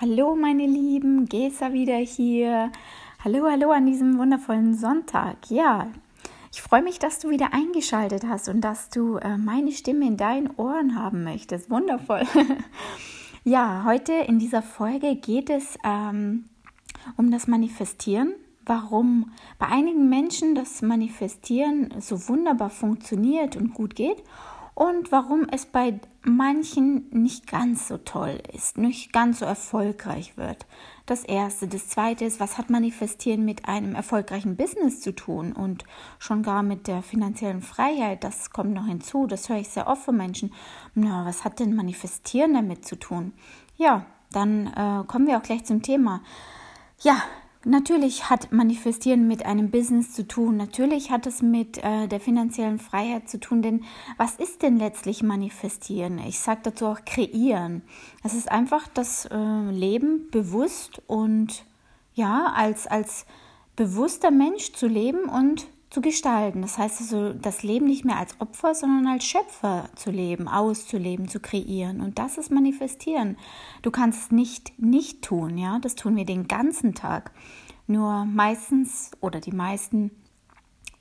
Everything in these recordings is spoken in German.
Hallo meine Lieben, Gesa wieder hier. Hallo, hallo an diesem wundervollen Sonntag. Ja, ich freue mich, dass du wieder eingeschaltet hast und dass du äh, meine Stimme in deinen Ohren haben möchtest. Wundervoll. ja, heute in dieser Folge geht es ähm, um das Manifestieren. Warum bei einigen Menschen das Manifestieren so wunderbar funktioniert und gut geht und warum es bei manchen nicht ganz so toll ist, nicht ganz so erfolgreich wird. Das erste. Das zweite ist, was hat Manifestieren mit einem erfolgreichen Business zu tun und schon gar mit der finanziellen Freiheit? Das kommt noch hinzu. Das höre ich sehr oft von Menschen. Na, was hat denn Manifestieren damit zu tun? Ja, dann äh, kommen wir auch gleich zum Thema. Ja, Natürlich hat Manifestieren mit einem Business zu tun. Natürlich hat es mit äh, der finanziellen Freiheit zu tun. Denn was ist denn letztlich Manifestieren? Ich sage dazu auch kreieren. Es ist einfach das äh, Leben bewusst und ja, als, als bewusster Mensch zu leben und zu gestalten. Das heißt also, das Leben nicht mehr als Opfer, sondern als Schöpfer zu leben, auszuleben, zu kreieren. Und das ist manifestieren. Du kannst es nicht nicht tun, ja. Das tun wir den ganzen Tag. Nur meistens oder die meisten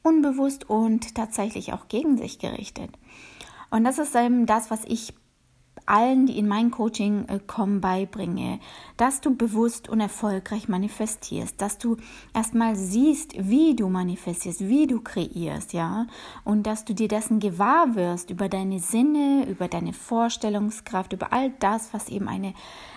unbewusst und tatsächlich auch gegen sich gerichtet. Und das ist eben das, was ich allen, die in mein Coaching äh, kommen, beibringe, dass du bewusst und erfolgreich manifestierst, dass du erstmal siehst, wie du manifestierst, wie du kreierst, ja, und dass du dir dessen gewahr wirst über deine Sinne, über deine Vorstellungskraft, über all das, was eben eine,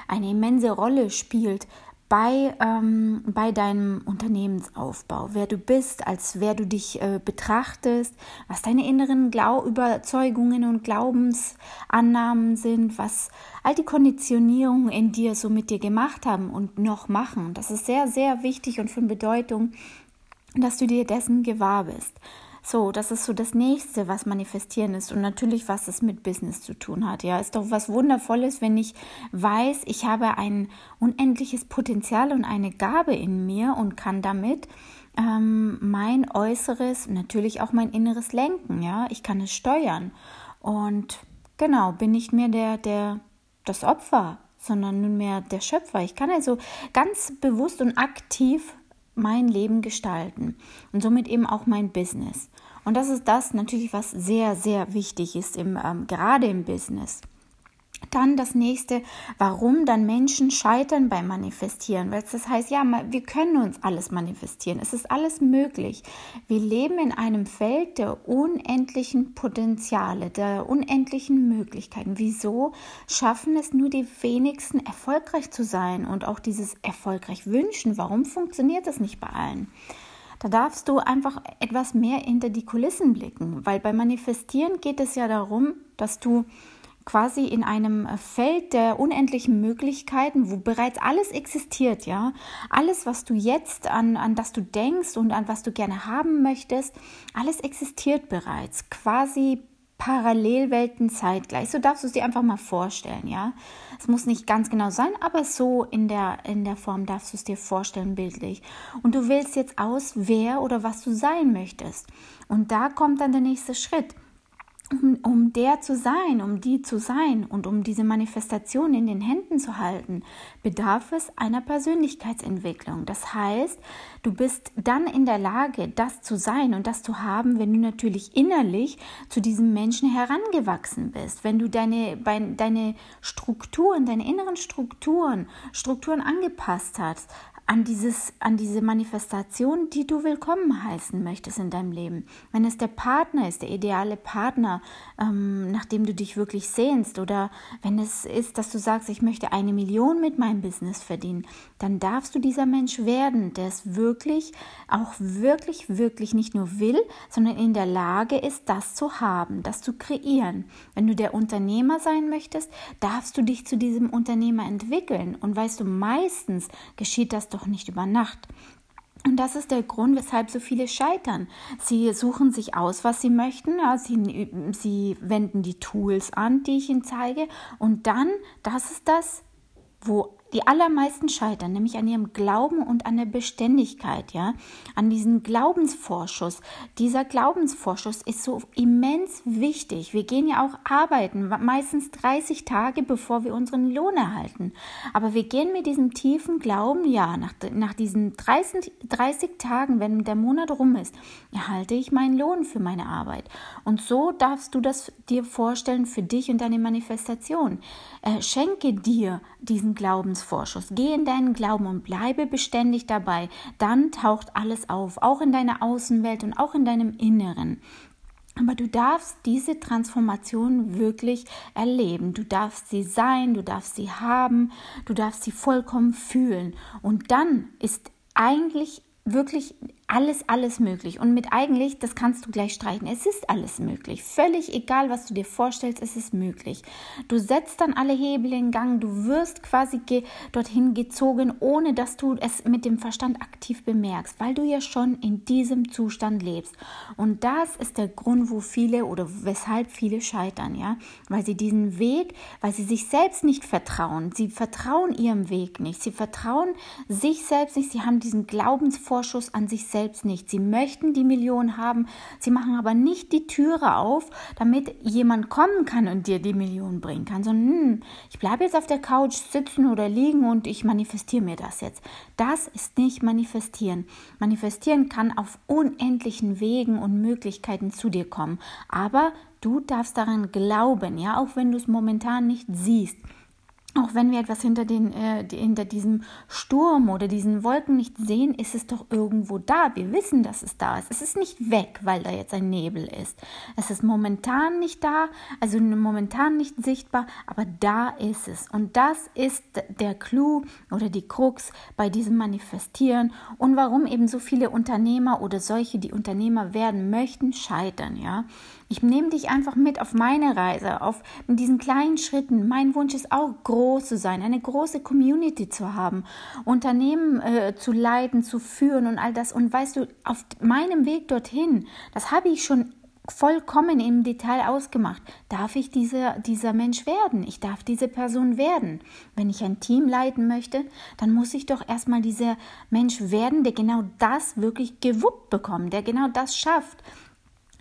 eine immense Rolle spielt bei, ähm, bei deinem Unternehmensaufbau, wer du bist, als wer du dich äh, betrachtest, was deine inneren Glau Überzeugungen und Glaubensannahmen sind, was all die Konditionierungen in dir so mit dir gemacht haben und noch machen. Das ist sehr, sehr wichtig und von Bedeutung, dass du dir dessen gewahr bist. So, das ist so das nächste, was manifestieren ist und natürlich, was es mit Business zu tun hat. Ja, ist doch was Wundervolles, wenn ich weiß, ich habe ein unendliches Potenzial und eine Gabe in mir und kann damit ähm, mein Äußeres, natürlich auch mein Inneres lenken. Ja, ich kann es steuern und genau bin nicht mehr der, der, das Opfer, sondern nunmehr der Schöpfer. Ich kann also ganz bewusst und aktiv mein Leben gestalten und somit eben auch mein Business. Und das ist das natürlich, was sehr, sehr wichtig ist, im, ähm, gerade im Business. Dann das nächste, warum dann Menschen scheitern beim Manifestieren. Weil das heißt, ja, wir können uns alles manifestieren. Es ist alles möglich. Wir leben in einem Feld der unendlichen Potenziale, der unendlichen Möglichkeiten. Wieso schaffen es nur die wenigsten erfolgreich zu sein und auch dieses erfolgreich wünschen? Warum funktioniert das nicht bei allen? Da darfst du einfach etwas mehr hinter die Kulissen blicken, weil beim Manifestieren geht es ja darum, dass du quasi in einem Feld der unendlichen Möglichkeiten, wo bereits alles existiert, ja, alles, was du jetzt an, an das du denkst und an was du gerne haben möchtest, alles existiert bereits, quasi Parallelwelten zeitgleich. So darfst du es dir einfach mal vorstellen, ja. Es muss nicht ganz genau sein, aber so in der, in der Form darfst du es dir vorstellen, bildlich. Und du wählst jetzt aus, wer oder was du sein möchtest. Und da kommt dann der nächste Schritt um, um der zu sein, um die zu sein und um diese Manifestation in den Händen zu halten, bedarf es einer Persönlichkeitsentwicklung. Das heißt, du bist dann in der Lage, das zu sein und das zu haben, wenn du natürlich innerlich zu diesem Menschen herangewachsen bist, wenn du deine, deine Strukturen, deine inneren Strukturen, Strukturen angepasst hast, an, dieses, an diese Manifestation, die du willkommen heißen möchtest in deinem Leben. Wenn es der Partner ist, der ideale Partner, ähm, nach dem du dich wirklich sehnst, oder wenn es ist, dass du sagst, ich möchte eine Million mit meinem Business verdienen, dann darfst du dieser Mensch werden, der es wirklich, auch wirklich, wirklich nicht nur will, sondern in der Lage ist, das zu haben, das zu kreieren. Wenn du der Unternehmer sein möchtest, darfst du dich zu diesem Unternehmer entwickeln. Und weißt du, meistens geschieht das doch nicht über Nacht. Und das ist der Grund, weshalb so viele scheitern. Sie suchen sich aus, was sie möchten. Sie, sie wenden die Tools an, die ich ihnen zeige. Und dann, das ist das, wo die allermeisten scheitern, nämlich an ihrem Glauben und an der Beständigkeit, ja, an diesem Glaubensvorschuss. Dieser Glaubensvorschuss ist so immens wichtig. Wir gehen ja auch arbeiten, meistens 30 Tage, bevor wir unseren Lohn erhalten. Aber wir gehen mit diesem tiefen Glauben, ja, nach, nach diesen 30, 30 Tagen, wenn der Monat rum ist, erhalte ich meinen Lohn für meine Arbeit. Und so darfst du das dir vorstellen für dich und deine Manifestation. Äh, schenke dir diesen Glaubensvorschuss. Geh in deinen Glauben und bleibe beständig dabei. Dann taucht alles auf, auch in deiner Außenwelt und auch in deinem Inneren. Aber du darfst diese Transformation wirklich erleben. Du darfst sie sein, du darfst sie haben, du darfst sie vollkommen fühlen. Und dann ist eigentlich wirklich alles, alles möglich. Und mit eigentlich, das kannst du gleich streichen. Es ist alles möglich. Völlig egal, was du dir vorstellst, es ist möglich. Du setzt dann alle Hebel in Gang. Du wirst quasi ge dorthin gezogen, ohne dass du es mit dem Verstand aktiv bemerkst, weil du ja schon in diesem Zustand lebst. Und das ist der Grund, wo viele oder weshalb viele scheitern, ja, weil sie diesen Weg, weil sie sich selbst nicht vertrauen. Sie vertrauen ihrem Weg nicht. Sie vertrauen sich selbst nicht. Sie haben diesen Glaubensvorschuss an sich selbst selbst nicht. Sie möchten die Million haben, sie machen aber nicht die Türe auf, damit jemand kommen kann und dir die Million bringen kann, sondern hm, ich bleibe jetzt auf der Couch sitzen oder liegen und ich manifestiere mir das jetzt. Das ist nicht manifestieren. Manifestieren kann auf unendlichen Wegen und Möglichkeiten zu dir kommen, aber du darfst daran glauben, ja, auch wenn du es momentan nicht siehst auch wenn wir etwas hinter, den, äh, hinter diesem Sturm oder diesen Wolken nicht sehen, ist es doch irgendwo da. Wir wissen, dass es da ist. Es ist nicht weg, weil da jetzt ein Nebel ist. Es ist momentan nicht da, also momentan nicht sichtbar, aber da ist es. Und das ist der Clou oder die Krux bei diesem Manifestieren und warum eben so viele Unternehmer oder solche, die Unternehmer werden möchten, scheitern. Ja, ich nehme dich einfach mit auf meine Reise, auf diesen kleinen Schritten. Mein Wunsch ist auch groß zu sein, eine große Community zu haben, Unternehmen äh, zu leiten, zu führen und all das. Und weißt du, auf meinem Weg dorthin, das habe ich schon vollkommen im Detail ausgemacht. Darf ich dieser, dieser Mensch werden? Ich darf diese Person werden. Wenn ich ein Team leiten möchte, dann muss ich doch erstmal dieser Mensch werden, der genau das wirklich gewuppt bekommt, der genau das schafft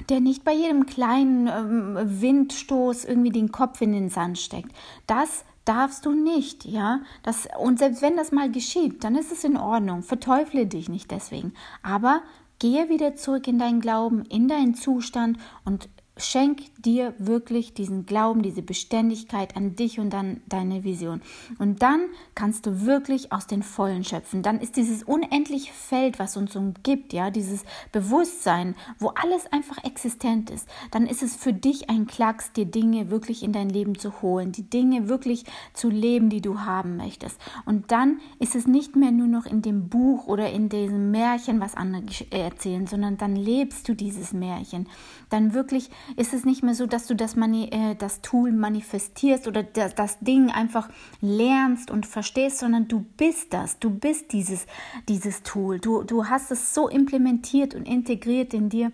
der nicht bei jedem kleinen ähm, Windstoß irgendwie den Kopf in den Sand steckt. Das darfst du nicht, ja. Das, und selbst wenn das mal geschieht, dann ist es in Ordnung. Verteufle dich nicht deswegen. Aber gehe wieder zurück in deinen Glauben, in deinen Zustand und Schenk dir wirklich diesen Glauben, diese Beständigkeit an dich und an deine Vision. Und dann kannst du wirklich aus den Vollen schöpfen. Dann ist dieses unendliche Feld, was uns umgibt, ja, dieses Bewusstsein, wo alles einfach existent ist, dann ist es für dich ein Klacks, dir Dinge wirklich in dein Leben zu holen, die Dinge wirklich zu leben, die du haben möchtest. Und dann ist es nicht mehr nur noch in dem Buch oder in diesem Märchen, was andere erzählen, sondern dann lebst du dieses Märchen. Dann wirklich ist es nicht mehr so, dass du das, Mani äh, das Tool manifestierst oder das, das Ding einfach lernst und verstehst, sondern du bist das, du bist dieses, dieses Tool. Du, du hast es so implementiert und integriert in dir,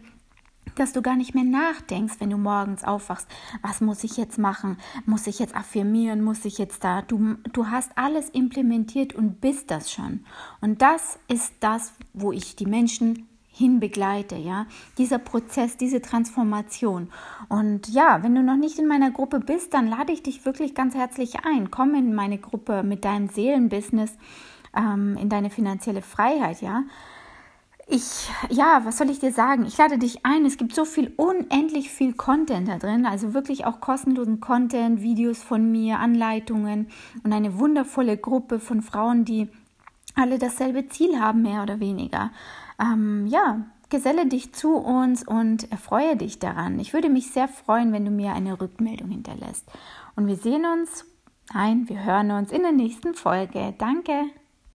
dass du gar nicht mehr nachdenkst, wenn du morgens aufwachst. Was muss ich jetzt machen? Muss ich jetzt affirmieren? Muss ich jetzt da? Du, du hast alles implementiert und bist das schon. Und das ist das, wo ich die Menschen hin begleite, ja, dieser Prozess, diese Transformation. Und ja, wenn du noch nicht in meiner Gruppe bist, dann lade ich dich wirklich ganz herzlich ein. Komm in meine Gruppe mit deinem Seelenbusiness, ähm, in deine finanzielle Freiheit, ja. Ich, ja, was soll ich dir sagen? Ich lade dich ein. Es gibt so viel, unendlich viel Content da drin. Also wirklich auch kostenlosen Content, Videos von mir, Anleitungen und eine wundervolle Gruppe von Frauen, die alle dasselbe Ziel haben, mehr oder weniger ähm, ja, geselle dich zu uns und erfreue dich daran. Ich würde mich sehr freuen, wenn du mir eine Rückmeldung hinterlässt. Und wir sehen uns, nein, wir hören uns in der nächsten Folge. Danke.